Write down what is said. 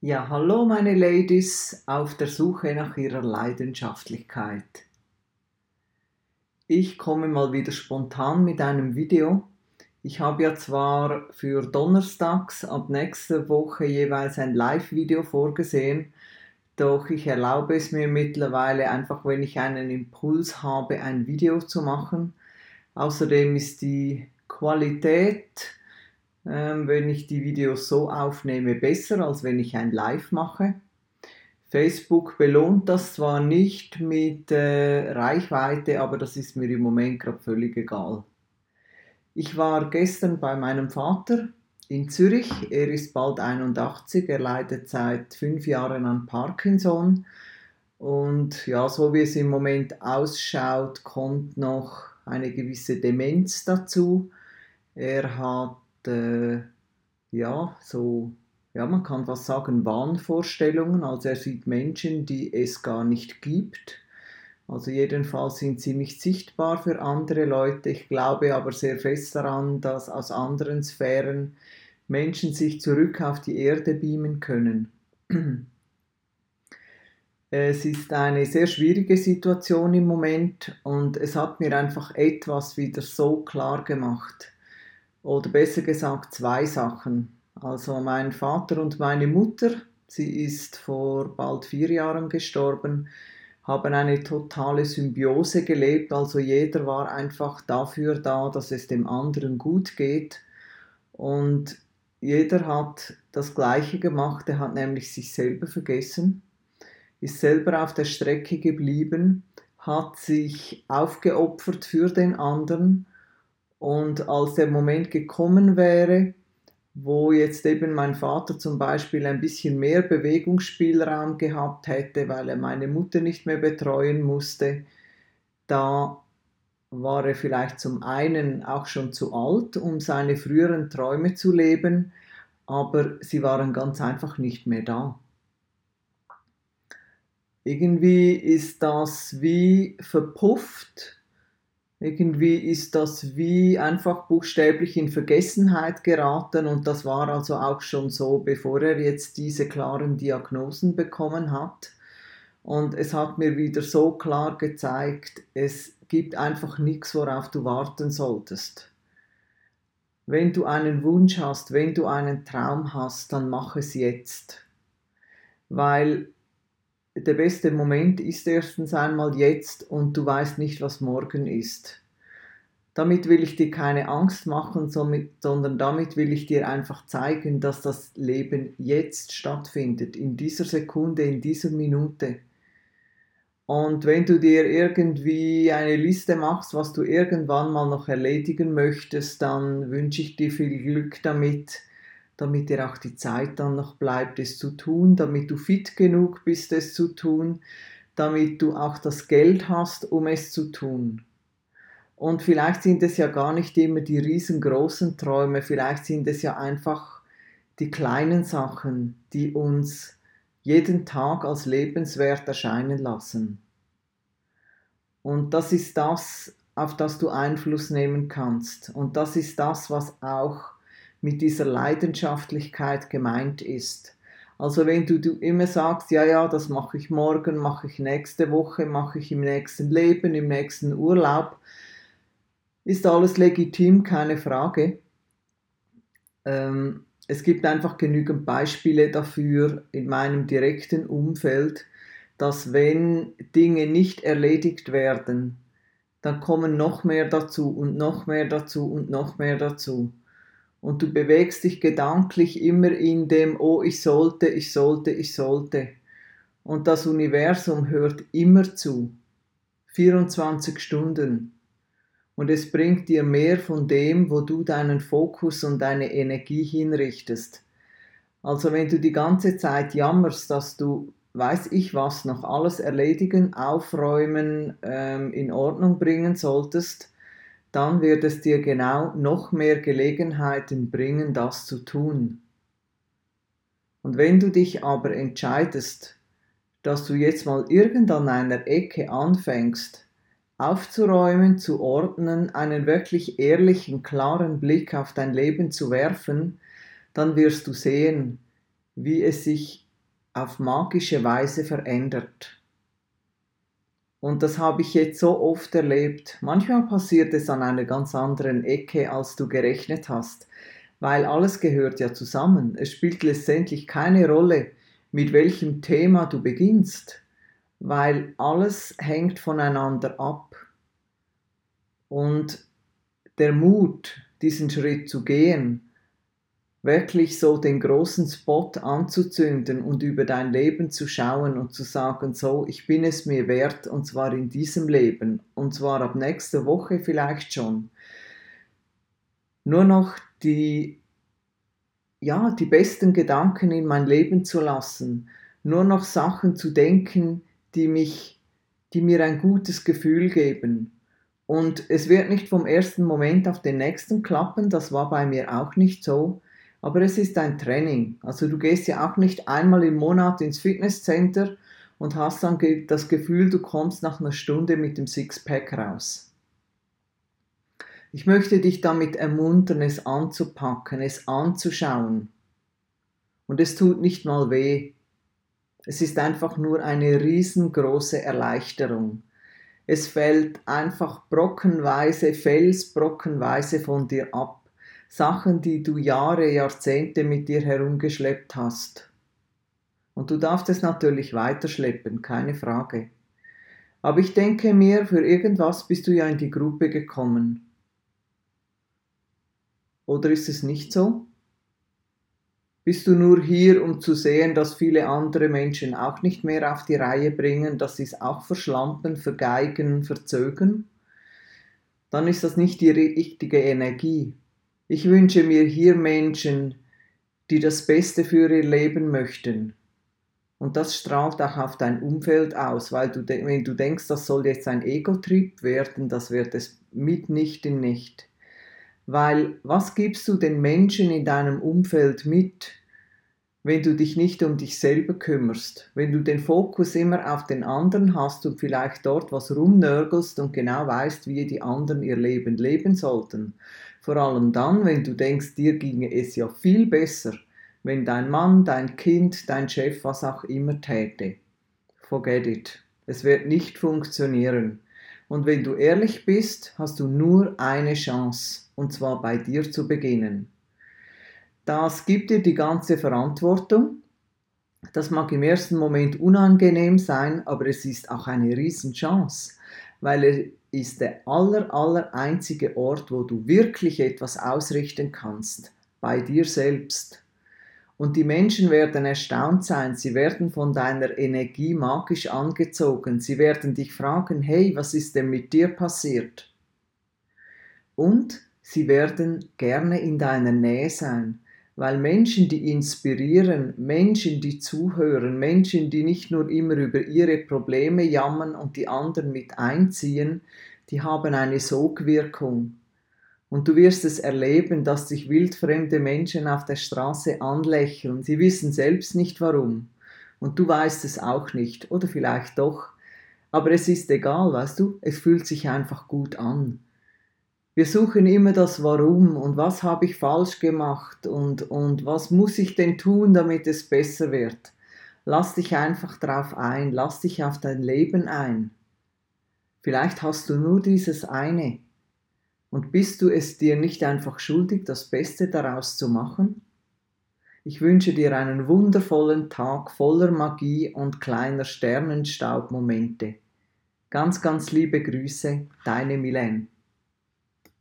Ja, hallo meine Ladies auf der Suche nach ihrer Leidenschaftlichkeit. Ich komme mal wieder spontan mit einem Video. Ich habe ja zwar für Donnerstags ab nächster Woche jeweils ein Live-Video vorgesehen, doch ich erlaube es mir mittlerweile einfach, wenn ich einen Impuls habe, ein Video zu machen. Außerdem ist die Qualität wenn ich die Videos so aufnehme, besser, als wenn ich ein Live mache. Facebook belohnt das zwar nicht mit äh, Reichweite, aber das ist mir im Moment gerade völlig egal. Ich war gestern bei meinem Vater in Zürich. Er ist bald 81, er leidet seit fünf Jahren an Parkinson. Und ja, so wie es im Moment ausschaut, kommt noch eine gewisse Demenz dazu. Er hat äh, ja, so, ja, man kann was sagen, Wahnvorstellungen. Also er sieht Menschen, die es gar nicht gibt. Also jedenfalls sind sie nicht sichtbar für andere Leute. Ich glaube aber sehr fest daran, dass aus anderen Sphären Menschen sich zurück auf die Erde beamen können. Es ist eine sehr schwierige Situation im Moment und es hat mir einfach etwas wieder so klar gemacht oder besser gesagt zwei Sachen. Also mein Vater und meine Mutter, sie ist vor bald vier Jahren gestorben, haben eine totale Symbiose gelebt. Also jeder war einfach dafür da, dass es dem anderen gut geht. Und jeder hat das Gleiche gemacht. Er hat nämlich sich selber vergessen, ist selber auf der Strecke geblieben, hat sich aufgeopfert für den anderen und als der Moment gekommen wäre, wo jetzt eben mein Vater zum Beispiel ein bisschen mehr Bewegungsspielraum gehabt hätte, weil er meine Mutter nicht mehr betreuen musste, da war er vielleicht zum einen auch schon zu alt, um seine früheren Träume zu leben, aber sie waren ganz einfach nicht mehr da. Irgendwie ist das wie verpufft irgendwie ist das wie einfach buchstäblich in Vergessenheit geraten und das war also auch schon so, bevor er jetzt diese klaren Diagnosen bekommen hat. Und es hat mir wieder so klar gezeigt, es gibt einfach nichts, worauf du warten solltest. Wenn du einen Wunsch hast, wenn du einen Traum hast, dann mach es jetzt. Weil der beste Moment ist erstens einmal jetzt und du weißt nicht, was morgen ist. Damit will ich dir keine Angst machen, sondern damit will ich dir einfach zeigen, dass das Leben jetzt stattfindet, in dieser Sekunde, in dieser Minute. Und wenn du dir irgendwie eine Liste machst, was du irgendwann mal noch erledigen möchtest, dann wünsche ich dir viel Glück damit damit dir auch die Zeit dann noch bleibt, es zu tun, damit du fit genug bist, es zu tun, damit du auch das Geld hast, um es zu tun. Und vielleicht sind es ja gar nicht immer die riesengroßen Träume, vielleicht sind es ja einfach die kleinen Sachen, die uns jeden Tag als lebenswert erscheinen lassen. Und das ist das, auf das du Einfluss nehmen kannst. Und das ist das, was auch mit dieser Leidenschaftlichkeit gemeint ist. Also wenn du, du immer sagst, ja, ja, das mache ich morgen, mache ich nächste Woche, mache ich im nächsten Leben, im nächsten Urlaub, ist alles legitim, keine Frage. Ähm, es gibt einfach genügend Beispiele dafür in meinem direkten Umfeld, dass wenn Dinge nicht erledigt werden, dann kommen noch mehr dazu und noch mehr dazu und noch mehr dazu und du bewegst dich gedanklich immer in dem, oh, ich sollte, ich sollte, ich sollte. Und das Universum hört immer zu. 24 Stunden. Und es bringt dir mehr von dem, wo du deinen Fokus und deine Energie hinrichtest. Also wenn du die ganze Zeit jammerst, dass du, weiß ich was, noch alles erledigen, aufräumen, ähm, in Ordnung bringen solltest, dann wird es dir genau noch mehr Gelegenheiten bringen, das zu tun. Und wenn du dich aber entscheidest, dass du jetzt mal irgend an einer Ecke anfängst, aufzuräumen, zu ordnen, einen wirklich ehrlichen, klaren Blick auf dein Leben zu werfen, dann wirst du sehen, wie es sich auf magische Weise verändert. Und das habe ich jetzt so oft erlebt. Manchmal passiert es an einer ganz anderen Ecke, als du gerechnet hast, weil alles gehört ja zusammen. Es spielt letztendlich keine Rolle, mit welchem Thema du beginnst, weil alles hängt voneinander ab. Und der Mut, diesen Schritt zu gehen, wirklich so den großen Spot anzuzünden und über dein Leben zu schauen und zu sagen, so, ich bin es mir wert und zwar in diesem Leben und zwar ab nächster Woche vielleicht schon. Nur noch die, ja, die besten Gedanken in mein Leben zu lassen, nur noch Sachen zu denken, die mich, die mir ein gutes Gefühl geben. Und es wird nicht vom ersten Moment auf den nächsten klappen, das war bei mir auch nicht so, aber es ist ein Training. Also du gehst ja auch nicht einmal im Monat ins Fitnesscenter und hast dann das Gefühl, du kommst nach einer Stunde mit dem Sixpack raus. Ich möchte dich damit ermuntern, es anzupacken, es anzuschauen. Und es tut nicht mal weh. Es ist einfach nur eine riesengroße Erleichterung. Es fällt einfach brockenweise, felsbrockenweise von dir ab. Sachen, die du Jahre, Jahrzehnte mit dir herumgeschleppt hast. Und du darfst es natürlich weiterschleppen, keine Frage. Aber ich denke mir, für irgendwas bist du ja in die Gruppe gekommen. Oder ist es nicht so? Bist du nur hier, um zu sehen, dass viele andere Menschen auch nicht mehr auf die Reihe bringen, dass sie es auch verschlampen, vergeigen, verzögern? Dann ist das nicht die richtige Energie. Ich wünsche mir hier Menschen, die das Beste für ihr Leben möchten. Und das strahlt auch auf dein Umfeld aus, weil du, wenn du denkst, das soll jetzt ein Ego-Trip werden, das wird es mitnichten nicht. Weil was gibst du den Menschen in deinem Umfeld mit, wenn du dich nicht um dich selber kümmerst, wenn du den Fokus immer auf den anderen hast und vielleicht dort was rumnörgelst und genau weißt, wie die anderen ihr Leben leben sollten. Vor allem dann, wenn du denkst, dir ginge es ja viel besser, wenn dein Mann, dein Kind, dein Chef, was auch immer täte. Forget it. Es wird nicht funktionieren. Und wenn du ehrlich bist, hast du nur eine Chance, und zwar bei dir zu beginnen. Das gibt dir die ganze Verantwortung. Das mag im ersten Moment unangenehm sein, aber es ist auch eine Riesenchance, weil ist der aller, aller einzige Ort, wo du wirklich etwas ausrichten kannst, bei dir selbst. Und die Menschen werden erstaunt sein, sie werden von deiner Energie magisch angezogen, sie werden dich fragen, hey, was ist denn mit dir passiert? Und sie werden gerne in deiner Nähe sein, weil Menschen, die inspirieren, Menschen, die zuhören, Menschen, die nicht nur immer über ihre Probleme jammern und die anderen mit einziehen, die haben eine Sogwirkung. Und du wirst es erleben, dass dich wildfremde Menschen auf der Straße anlächeln. Sie wissen selbst nicht warum. Und du weißt es auch nicht. Oder vielleicht doch. Aber es ist egal, weißt du, es fühlt sich einfach gut an. Wir suchen immer das Warum und was habe ich falsch gemacht und, und was muss ich denn tun, damit es besser wird. Lass dich einfach drauf ein, lass dich auf dein Leben ein. Vielleicht hast du nur dieses eine und bist du es dir nicht einfach schuldig, das Beste daraus zu machen? Ich wünsche dir einen wundervollen Tag voller Magie und kleiner Sternenstaubmomente. Ganz, ganz liebe Grüße, deine Milene.